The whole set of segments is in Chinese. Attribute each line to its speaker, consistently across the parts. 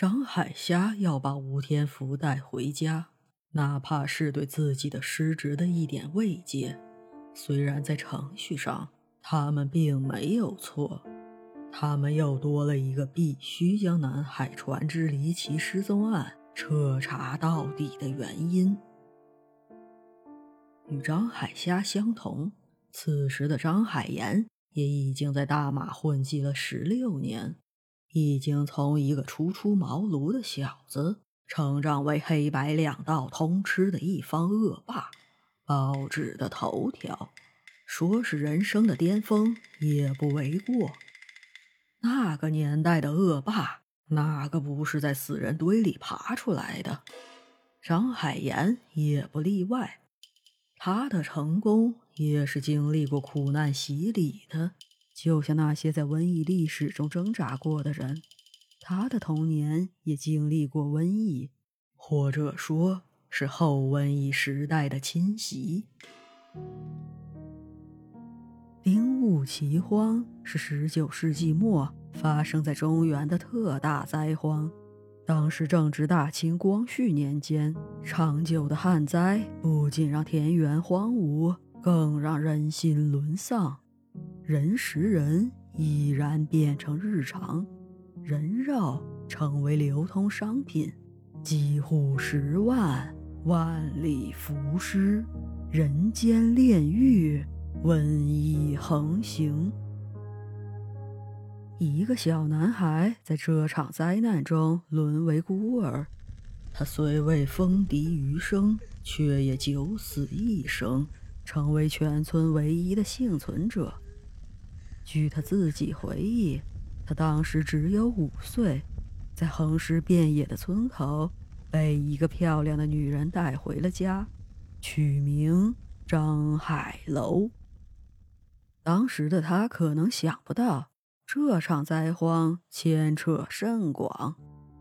Speaker 1: 张海霞要把吴天福带回家，哪怕是对自己的失职的一点慰藉。虽然在程序上他们并没有错，他们又多了一个必须将南海船只离奇失踪案彻查到底的原因。与张海霞相同，此时的张海岩也已经在大马混迹了十六年，已经从一个初出茅庐的小子，成长为黑白两道通吃的一方恶霸。报纸的头条，说是人生的巅峰也不为过。那个年代的恶霸，哪个不是在死人堆里爬出来的？张海岩也不例外。他的成功也是经历过苦难洗礼的，就像那些在瘟疫历史中挣扎过的人，他的童年也经历过瘟疫，或者说是后瘟疫时代的侵袭。丁戊奇荒是十九世纪末发生在中原的特大灾荒。当时正值大清光绪年间，长久的旱灾不仅让田园荒芜，更让人心沦丧。人食人已然变成日常，人肉成为流通商品，几乎十万，万里浮尸，人间炼狱，瘟疫横行。一个小男孩在这场灾难中沦为孤儿，他虽未风笛余生，却也九死一生，成为全村唯一的幸存者。据他自己回忆，他当时只有五岁，在横尸遍野的村口，被一个漂亮的女人带回了家，取名张海楼。当时的他可能想不到。这场灾荒牵扯甚广，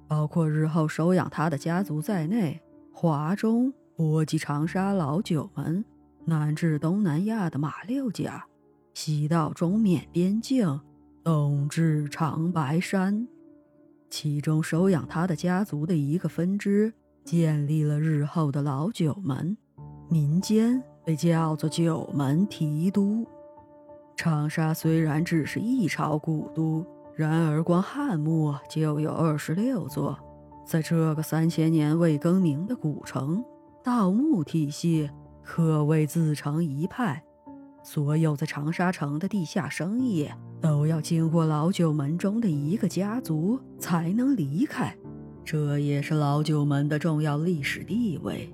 Speaker 1: 包括日后收养他的家族在内，华中、波及长沙老九门，南至东南亚的马六甲，西到中缅边境，东至长白山。其中收养他的家族的一个分支，建立了日后的老九门，民间被叫做九门提督。长沙虽然只是一朝古都，然而光汉墓就有二十六座。在这个三千年未更名的古城，盗墓体系可谓自成一派。所有在长沙城的地下生意都要经过老九门中的一个家族才能离开，这也是老九门的重要历史地位。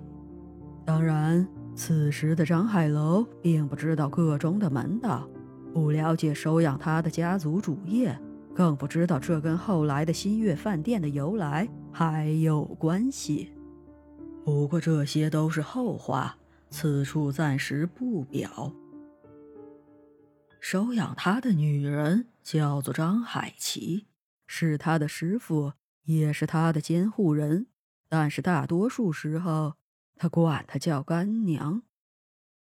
Speaker 1: 当然，此时的张海楼并不知道个中的门道。不了解收养他的家族主业，更不知道这跟后来的新月饭店的由来还有关系。不过这些都是后话，此处暂时不表。收养他的女人叫做张海琪，是他的师傅，也是他的监护人，但是大多数时候他管她叫干娘。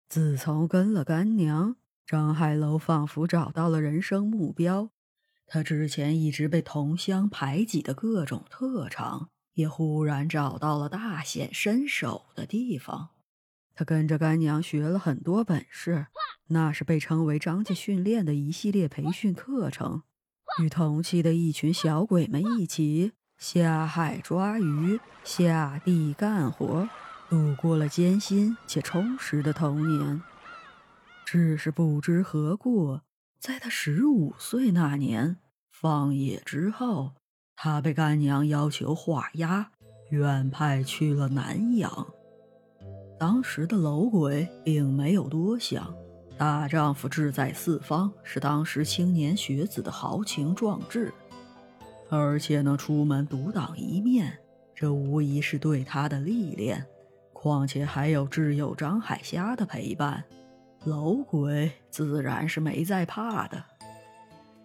Speaker 1: 自从跟了干娘。张海楼仿佛找到了人生目标，他之前一直被同乡排挤的各种特长，也忽然找到了大显身手的地方。他跟着干娘学了很多本事，那是被称为张家训练的一系列培训课程，与同期的一群小鬼们一起下海抓鱼、下地干活，度过了艰辛且充实的童年。只是不知何故，在他十五岁那年放野之后，他被干娘要求画押，远派去了南阳。当时的楼鬼并没有多想，大丈夫志在四方是当时青年学子的豪情壮志，而且能出门独当一面，这无疑是对他的历练。况且还有挚友张海霞的陪伴。楼鬼自然是没在怕的，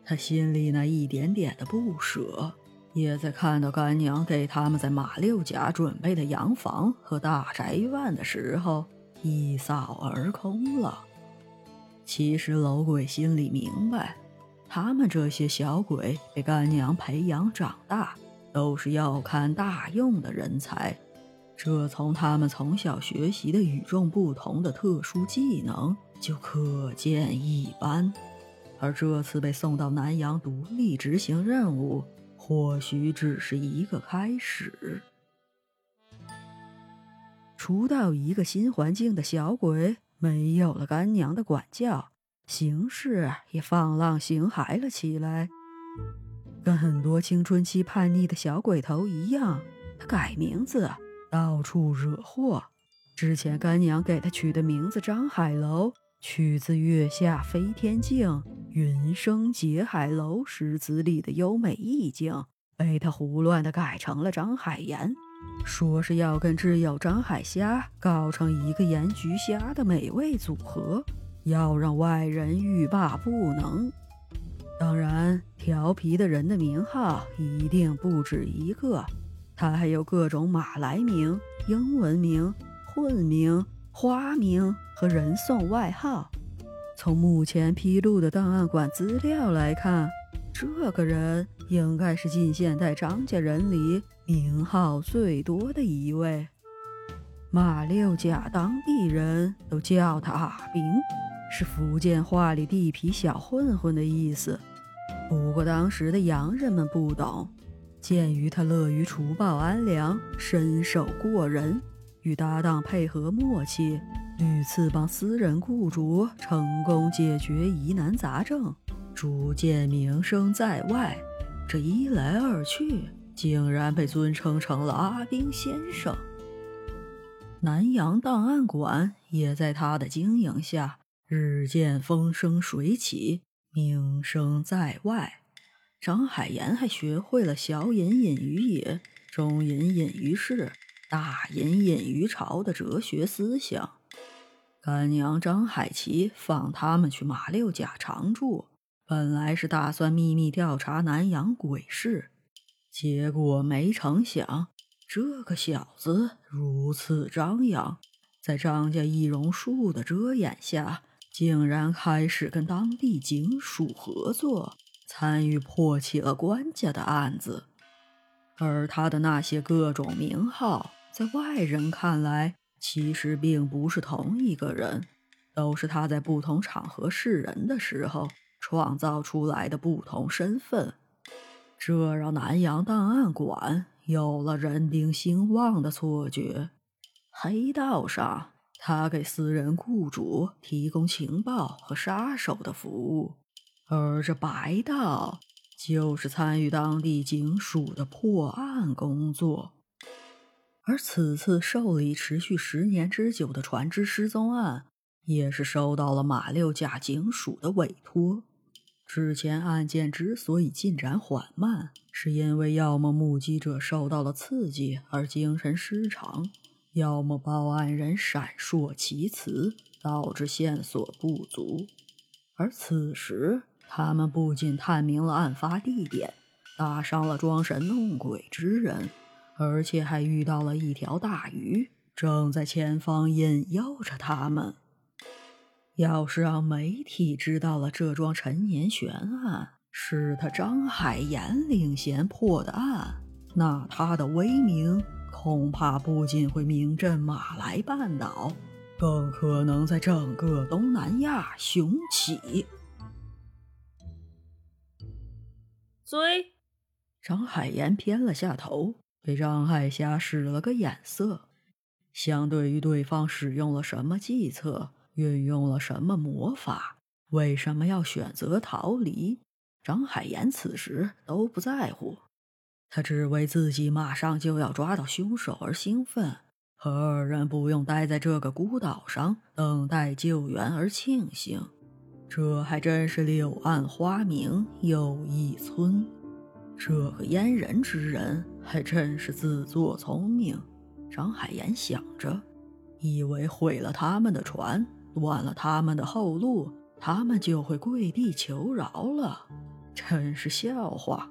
Speaker 1: 他心里那一点点的不舍，也在看到干娘给他们在马六甲准备的洋房和大宅院的时候一扫而空了。其实老鬼心里明白，他们这些小鬼被干娘培养长大，都是要看大用的人才，这从他们从小学习的与众不同的特殊技能就可见一斑。而这次被送到南洋独立执行任务，或许只是一个开始。初到一个新环境的小鬼，没有了干娘的管教，行事也放浪形骸了起来。跟很多青春期叛逆的小鬼头一样，他改名字，到处惹祸。之前干娘给他取的名字张海楼，取自《月下飞天镜》“云生结海楼”诗词里的优美意境，被他胡乱的改成了张海岩，说是要跟挚友张海虾搞成一个盐焗虾的美味组合，要让外人欲罢不能。当然，调皮的人的名号一定不止一个，他还有各种马来名、英文名、混名、花名和人送外号。从目前披露的档案馆资料来看，这个人应该是近现代张家人里名号最多的一位。马六甲当地人都叫他阿兵，是福建话里地痞小混混的意思。不过当时的洋人们不懂，鉴于他乐于除暴安良，身手过人，与搭档配合默契，屡次帮私人雇主成功解决疑难杂症，逐渐名声在外。这一来二去，竟然被尊称成了阿兵先生。南洋档案馆也在他的经营下日渐风生水起。名声在外，张海岩还学会了小隐隐于野、中隐隐于市、大隐隐于朝的哲学思想。干娘张海琪放他们去马六甲常住，本来是打算秘密调查南洋鬼事，结果没成想，这个小子如此张扬，在张家易容术的遮掩下。竟然开始跟当地警署合作，参与破起了官家的案子。而他的那些各种名号，在外人看来，其实并不是同一个人，都是他在不同场合示人的时候创造出来的不同身份。这让南洋档案馆有了人丁兴旺的错觉。黑道上。他给私人雇主提供情报和杀手的服务，而这白道就是参与当地警署的破案工作。而此次受理持续十年之久的船只失踪案，也是受到了马六甲警署的委托。之前案件之所以进展缓慢，是因为要么目击者受到了刺激而精神失常。要么报案人闪烁其词，导致线索不足。而此时，他们不仅探明了案发地点，打伤了装神弄鬼之人，而且还遇到了一条大鱼，正在前方引诱着他们。要是让媒体知道了这桩陈年悬案是他张海岩领衔破的案，那他的威名……恐怕不仅会名震马来半岛，更可能在整个东南亚雄起。
Speaker 2: 追！
Speaker 1: 张海岩偏了下头，给张海霞使了个眼色。相对于对方使用了什么计策，运用了什么魔法，为什么要选择逃离，张海岩此时都不在乎。他只为自己马上就要抓到凶手而兴奋，和二人不用待在这个孤岛上等待救援而庆幸。这还真是柳暗花明又一村。这个阉人之人还真是自作聪明。张海岩想着，以为毁了他们的船，断了他们的后路，他们就会跪地求饶了。真是笑话。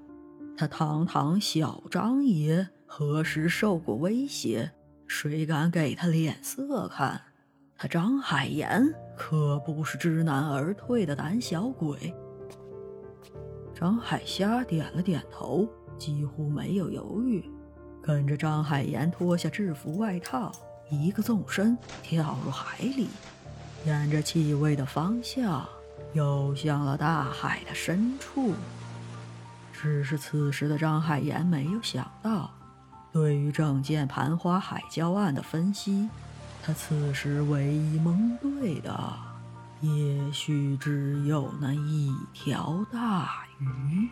Speaker 1: 他堂堂小张爷，何时受过威胁？谁敢给他脸色看？他张海岩可不是知难而退的胆小鬼。张海虾点了点头，几乎没有犹豫，跟着张海岩脱下制服外套，一个纵身跳入海里，沿着气味的方向游向了大海的深处。只是此时的张海岩没有想到，对于整件盘花海礁案的分析，他此时唯一蒙对的。也许只有那一条大鱼。